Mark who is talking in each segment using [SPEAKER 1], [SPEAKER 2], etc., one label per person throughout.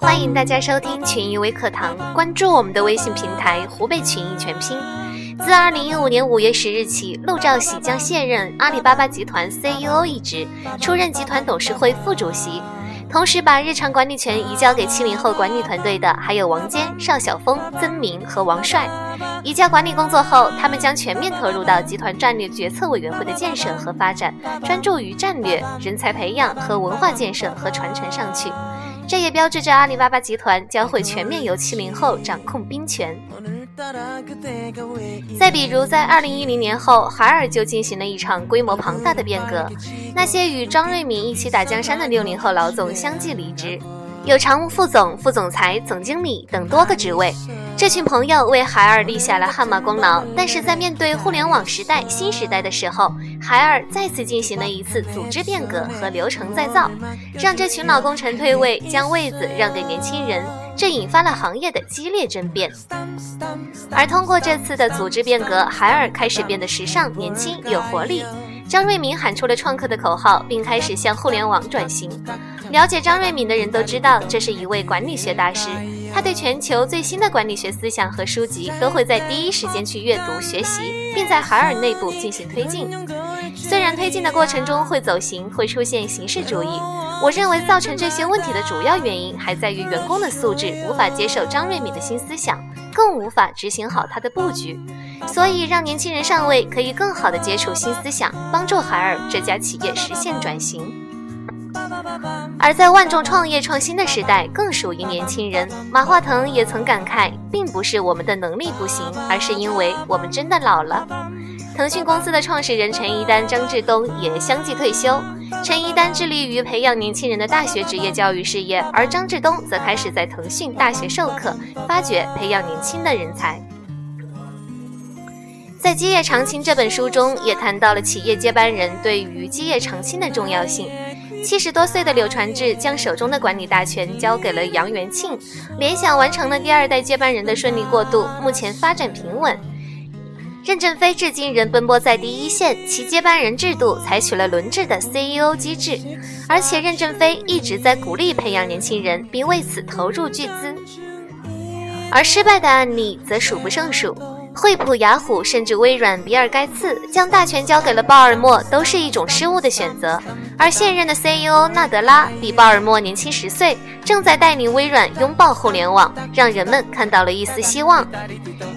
[SPEAKER 1] 欢迎大家收听群益微课堂，关注我们的微信平台“湖北群益全拼”。自二零一五年五月十日起，陆兆禧将卸任阿里巴巴集团 CEO 一职，出任集团董事会副主席。同时，把日常管理权移交给七零后管理团队的还有王坚、邵晓峰、曾明和王帅。移交管理工作后，他们将全面投入到集团战略决策委员会的建设和发展，专注于战略、人才培养和文化建设和传承上去。这也标志着阿里巴巴集团将会全面由七零后掌控兵权。再比如，在二零一零年后，海尔就进行了一场规模庞大的变革，那些与张瑞敏一起打江山的六零后老总相继离职，有常务副总、副总裁、总经理等多个职位。这群朋友为海尔立下了汗马功劳，但是在面对互联网时代新时代的时候，海尔再次进行了一次组织变革和流程再造，让这群老功臣退位，将位子让给年轻人，这引发了行业的激烈争辩。而通过这次的组织变革，海尔开始变得时尚、年轻、有活力。张瑞敏喊出了创客的口号，并开始向互联网转型。了解张瑞敏的人都知道，这是一位管理学大师。他对全球最新的管理学思想和书籍都会在第一时间去阅读学习，并在海尔内部进行推进。虽然推进的过程中会走形，会出现形式主义，我认为造成这些问题的主要原因还在于员工的素质无法接受张瑞敏的新思想，更无法执行好他的布局。所以，让年轻人上位，可以更好地接触新思想，帮助海尔这家企业实现转型。而在万众创业创新的时代，更属于年轻人。马化腾也曾感慨，并不是我们的能力不行，而是因为我们真的老了。腾讯公司的创始人陈一丹、张志东也相继退休。陈一丹致力于培养年轻人的大学职业教育事业，而张志东则开始在腾讯大学授课，发掘培养年轻的人才。在《基业长青》这本书中，也谈到了企业接班人对于基业长青的重要性。七十多岁的柳传志将手中的管理大权交给了杨元庆，联想完成了第二代接班人的顺利过渡，目前发展平稳。任正非至今仍奔波在第一线，其接班人制度采取了轮制的 CEO 机制，而且任正非一直在鼓励培养年轻人，并为此投入巨资。而失败的案例则数不胜数。惠普、雅虎，甚至微软，比尔盖茨将大权交给了鲍尔默，都是一种失误的选择。而现任的 CEO 纳德拉比鲍尔默年轻十岁，正在带领微软拥抱互联网，让人们看到了一丝希望。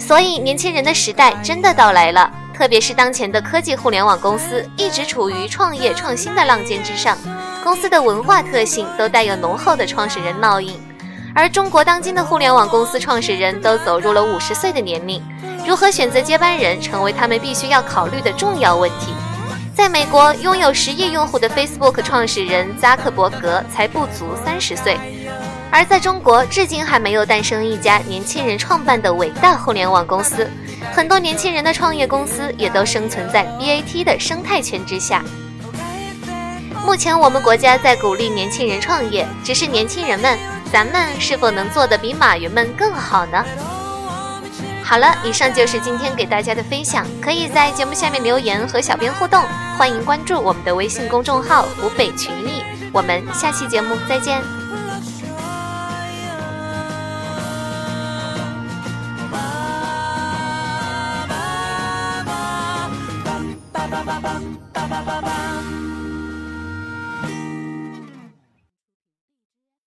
[SPEAKER 1] 所以，年轻人的时代真的到来了。特别是当前的科技互联网公司，一直处于创业创新的浪尖之上，公司的文化特性都带有浓厚的创始人烙印。而中国当今的互联网公司创始人都走入了五十岁的年龄。如何选择接班人，成为他们必须要考虑的重要问题。在美国，拥有十亿用户的 Facebook 创始人扎克伯格才不足三十岁；而在中国，至今还没有诞生一家年轻人创办的伟大互联网公司。很多年轻人的创业公司也都生存在 BAT 的生态圈之下。目前，我们国家在鼓励年轻人创业，只是年轻人们，咱们是否能做得比马云们更好呢？好了，以上就是今天给大家的分享，可以在节目下面留言和小编互动，欢迎关注我们的微信公众号“湖北群艺”，我们下期节目再见。ba ba ba ba ba ba